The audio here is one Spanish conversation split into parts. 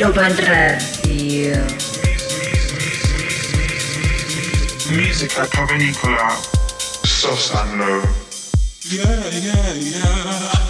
Ibiza Global Radio. Musica Cavernicola, Sos and Low. Yeah, yeah, yeah.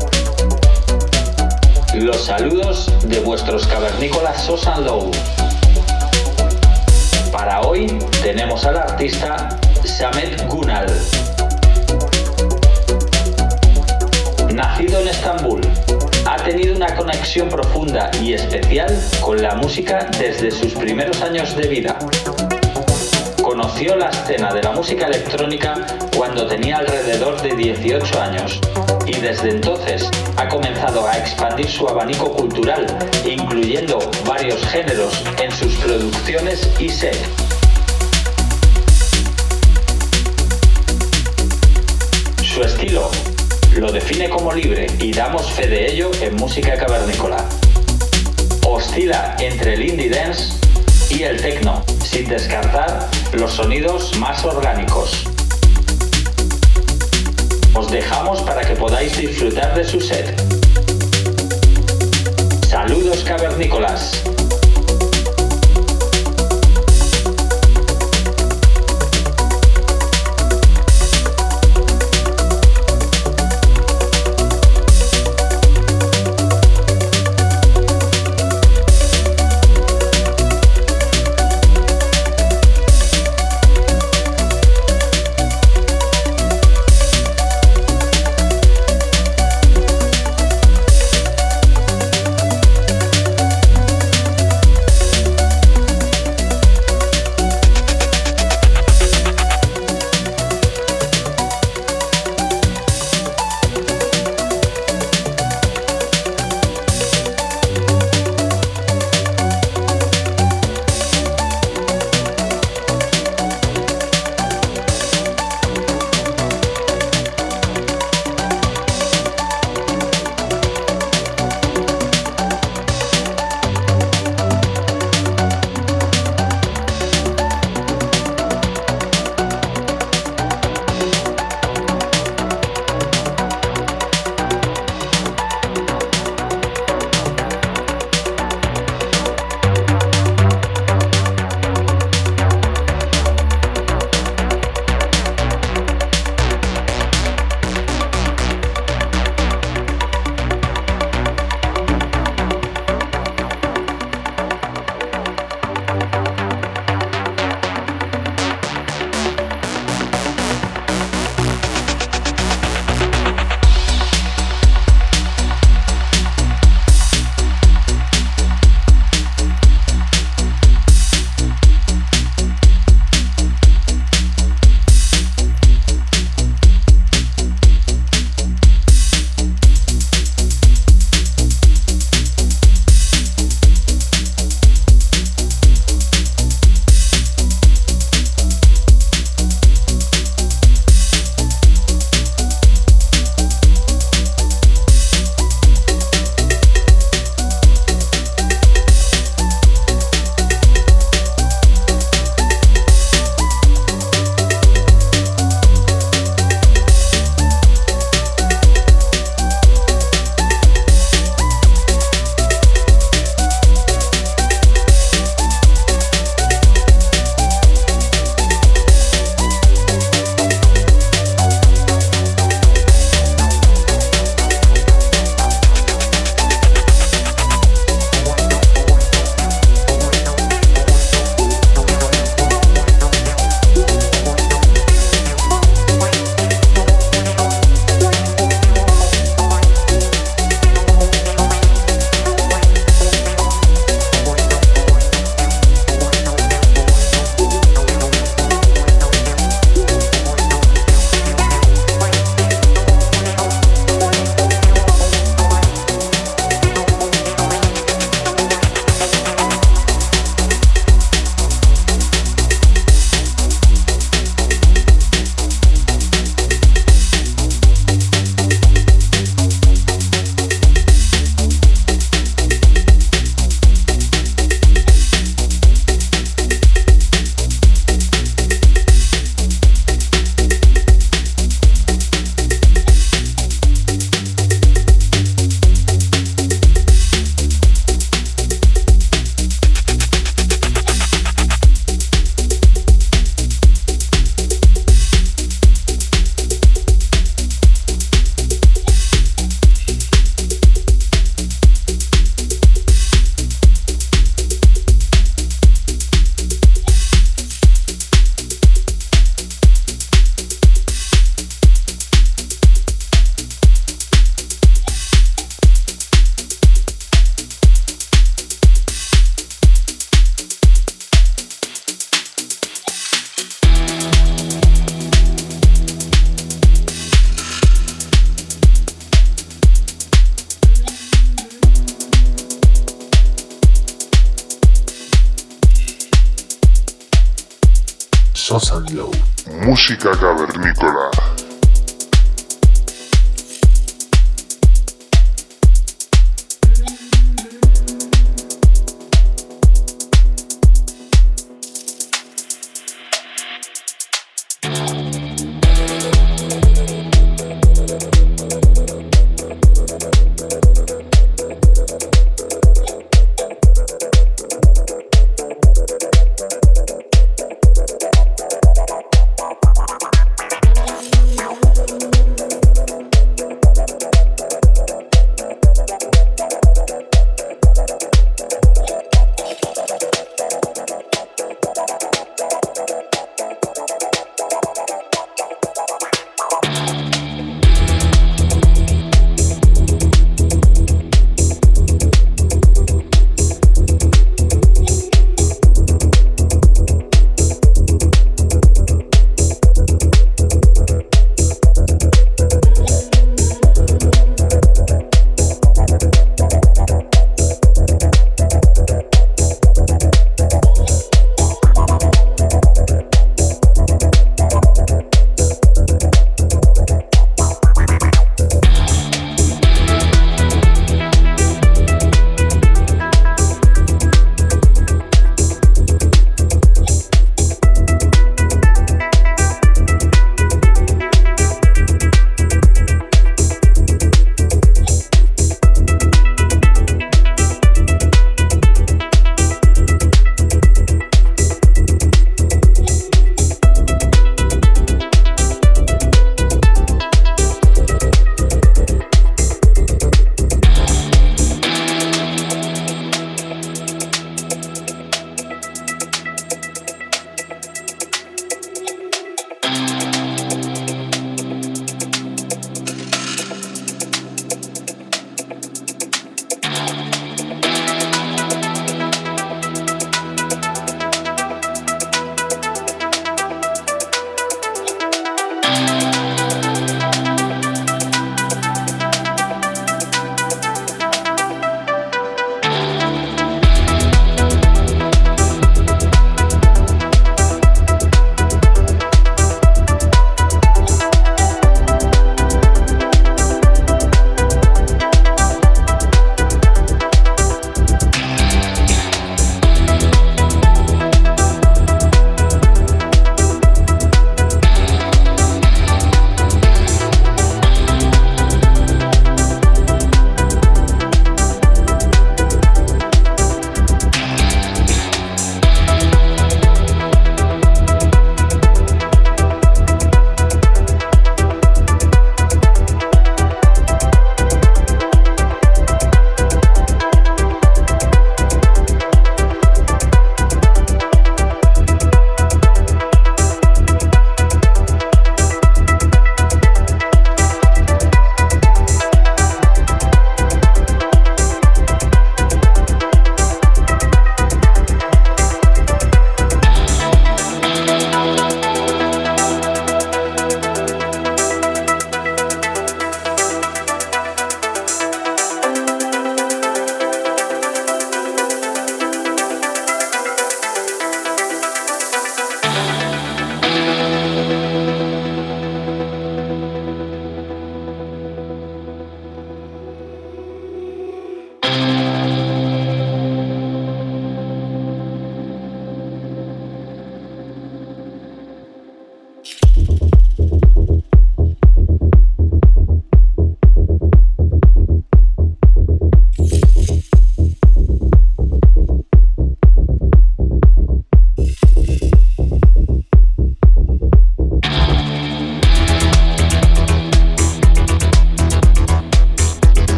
Los saludos de vuestros cavernícolas Sosan Low. Para hoy tenemos al artista Samet Gunal. Nacido en Estambul, ha tenido una conexión profunda y especial con la música desde sus primeros años de vida. Conoció la escena de la música electrónica cuando tenía alrededor de 18 años y desde entonces ha comenzado a expandir su abanico cultural, incluyendo varios géneros en sus producciones y set. Su estilo lo define como libre y damos fe de ello en música cavernícola. Oscila entre el indie dance y el techno, sin descartar los sonidos más orgánicos. Os dejamos para que podáis disfrutar de su set. Saludos cavernícolas.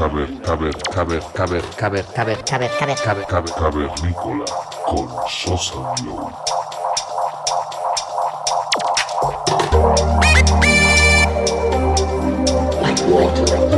Caber, caber, caber, caber, caber, caber, caber, caber, caber, caber, cavernícola con Sosa Glow. like water.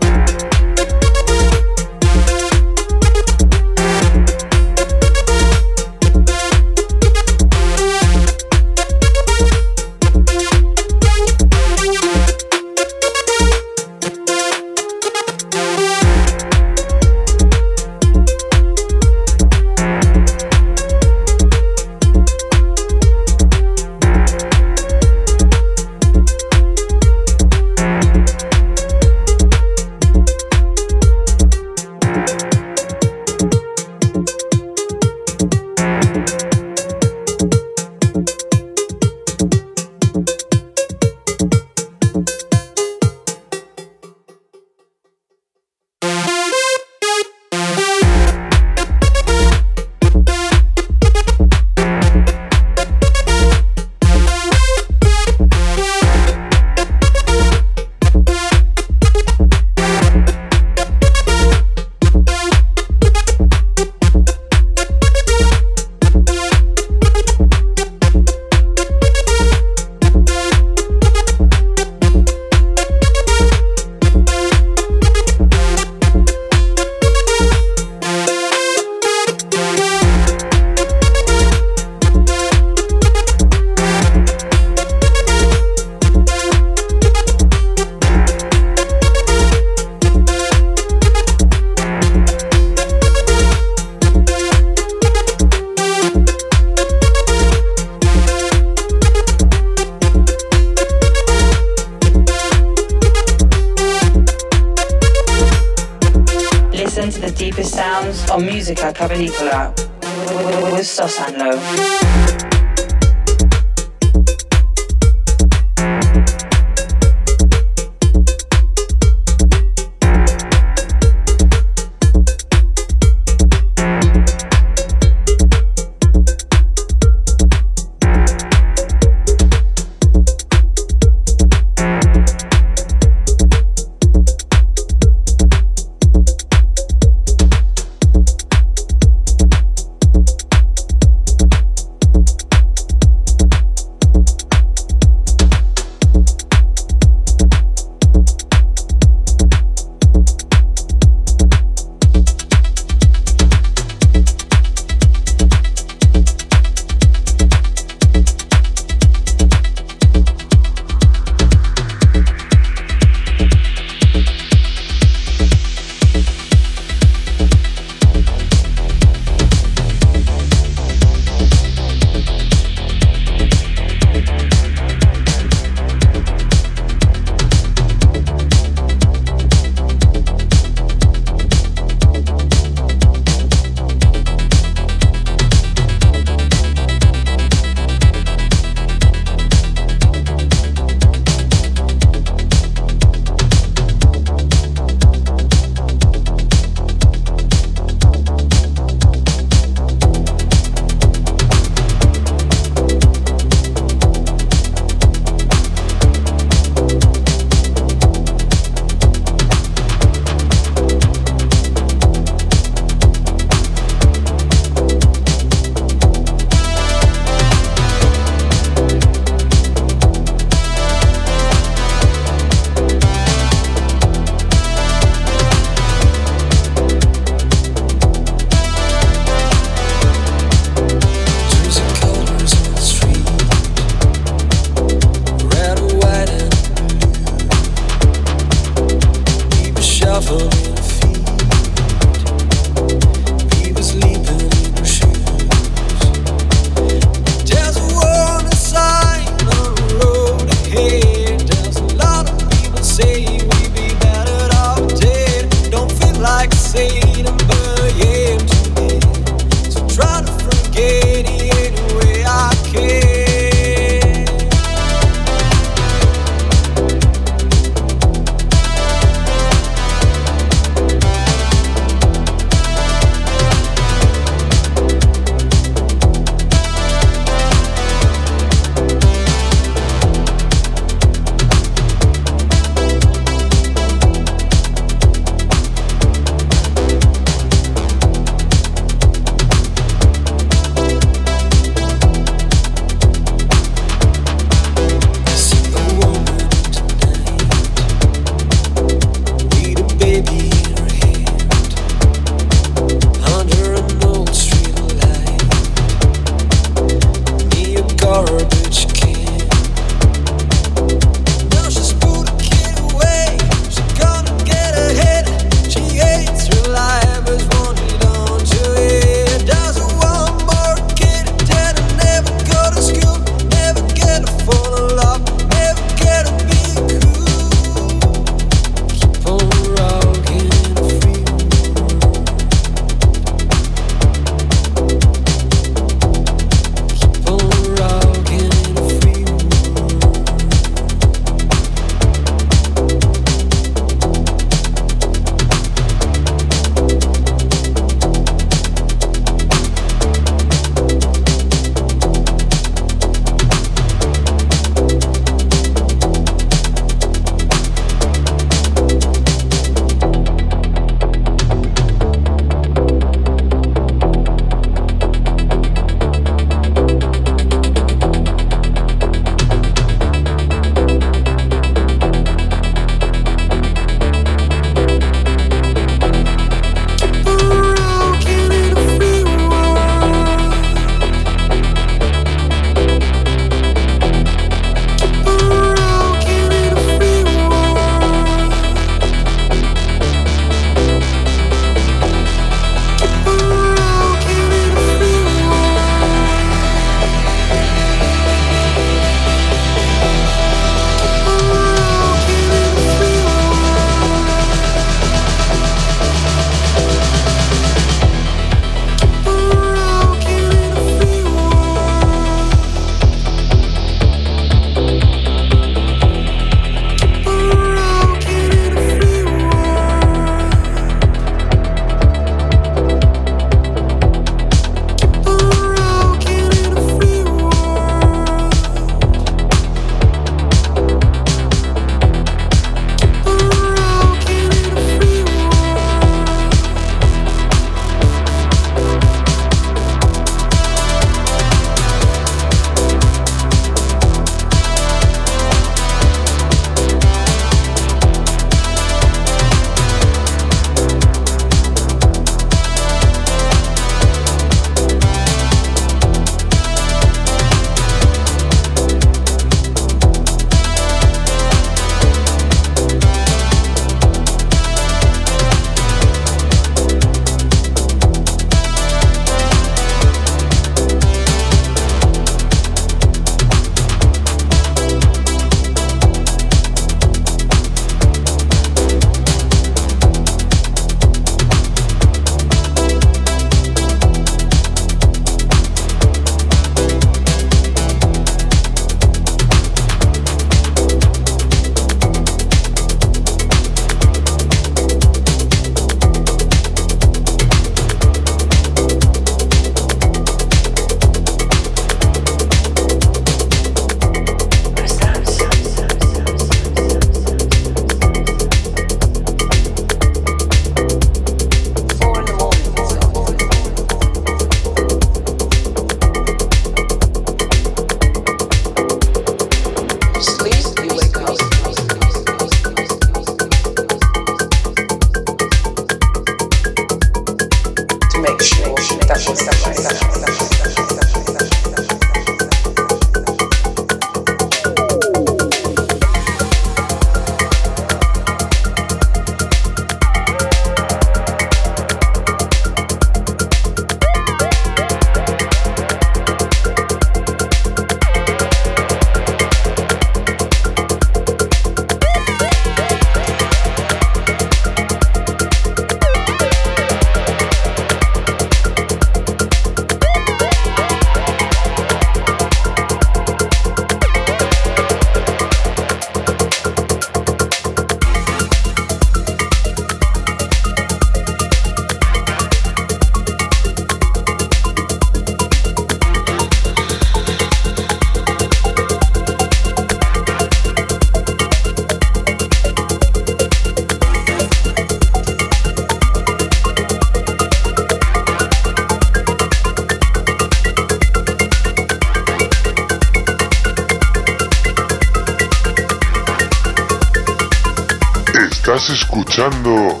Escuchando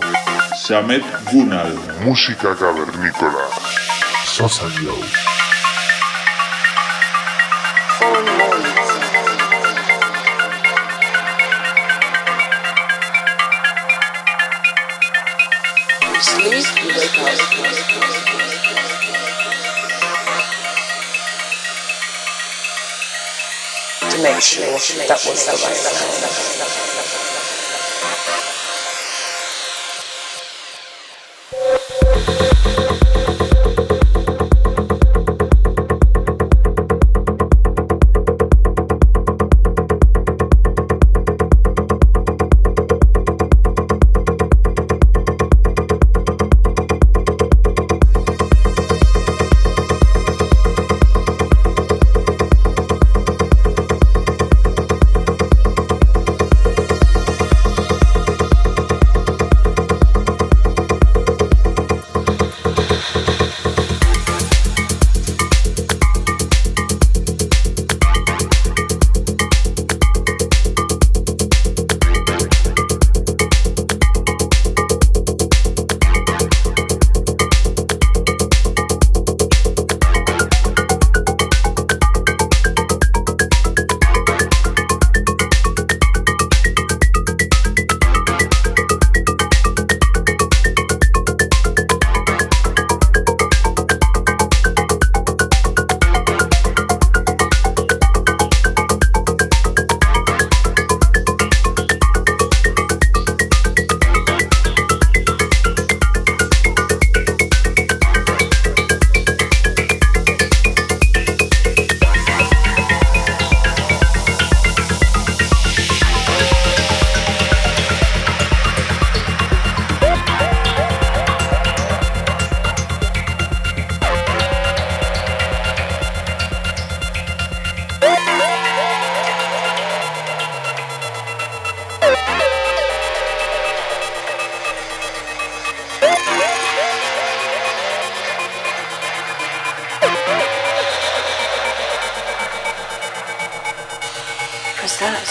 Samet Gunal. música cavernícola. Sosa Glow. Sleep, you wake up. To make sure that was the right.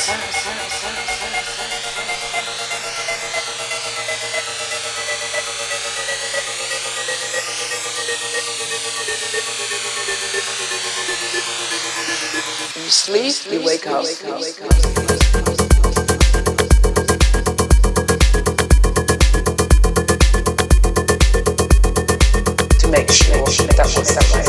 You sleep, you wake up. To make sure that.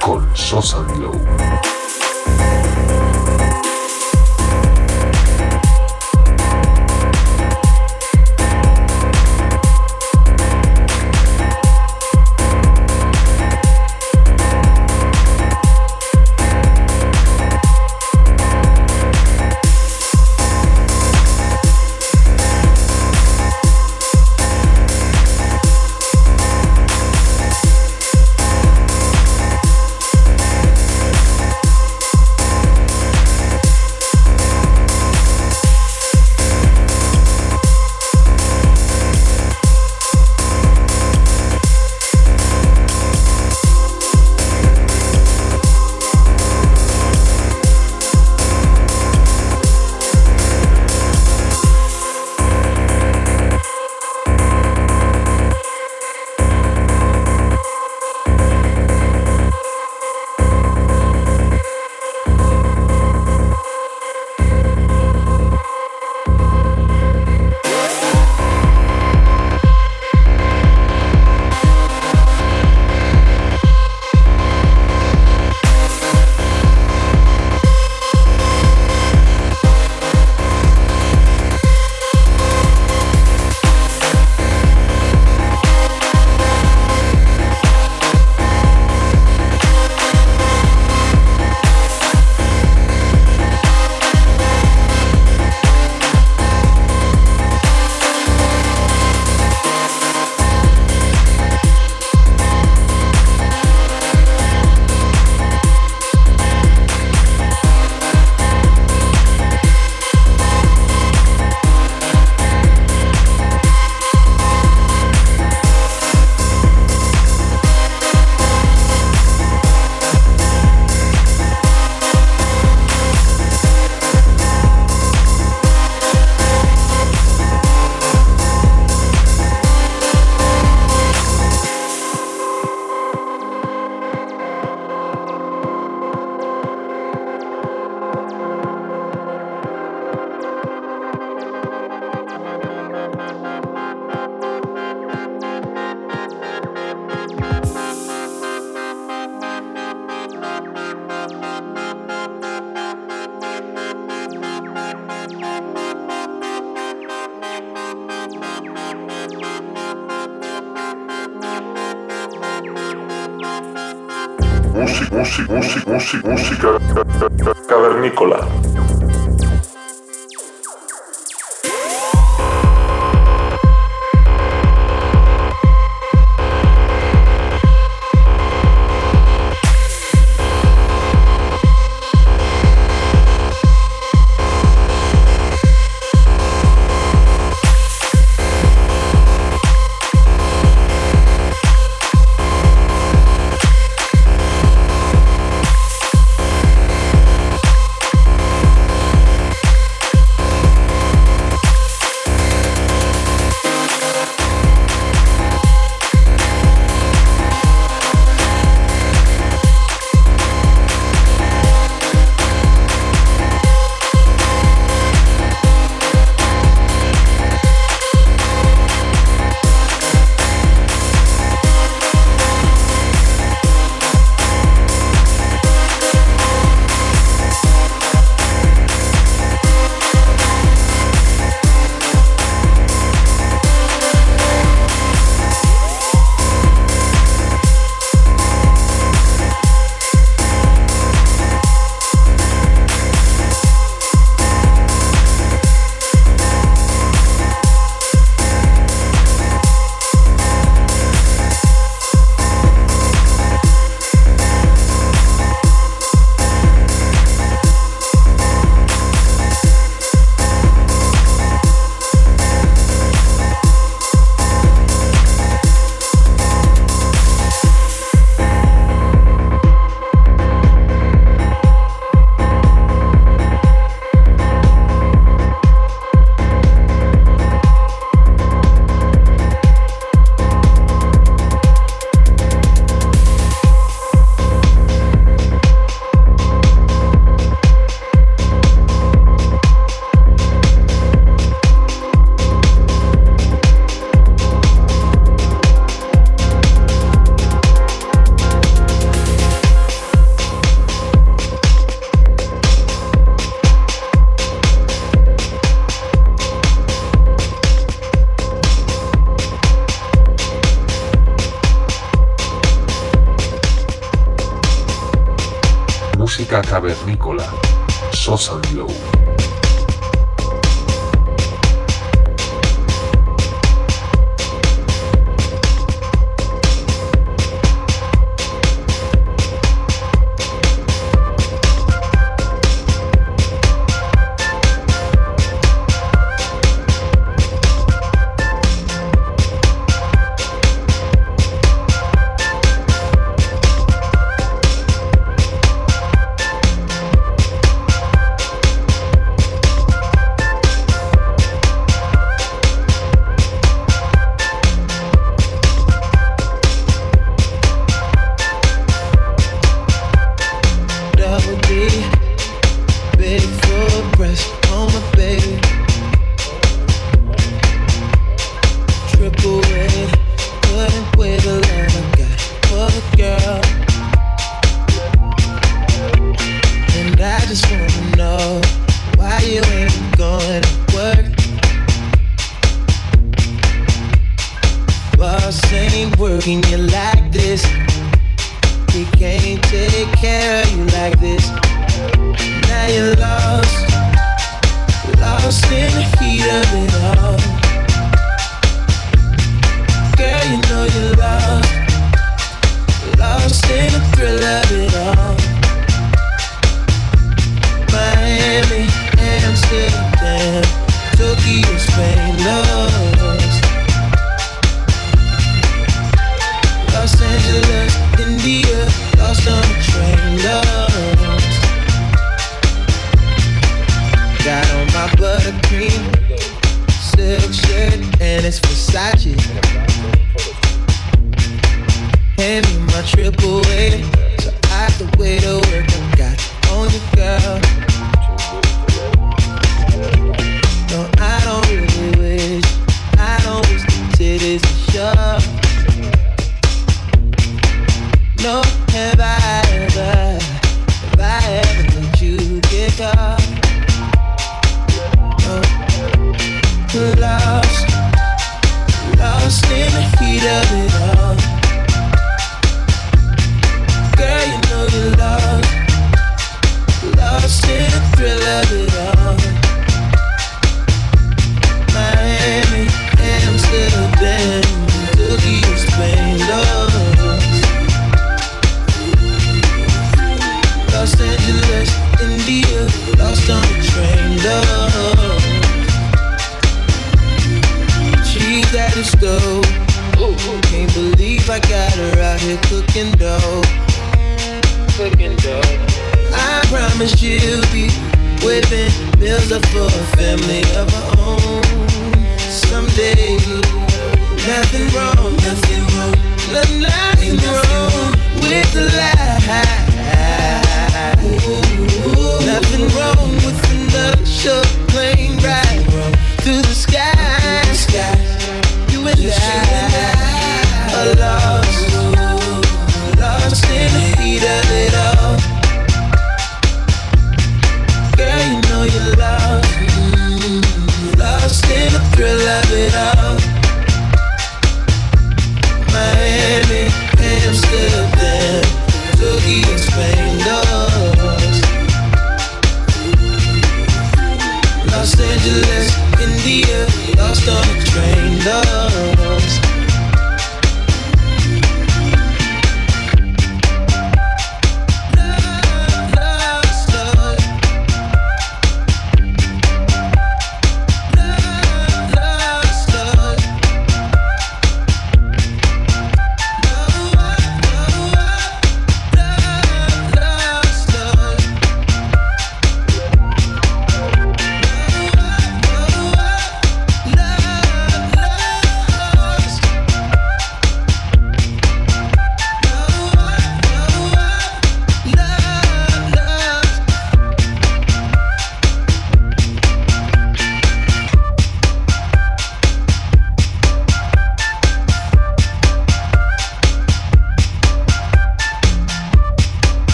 Con Sosa Glow. música.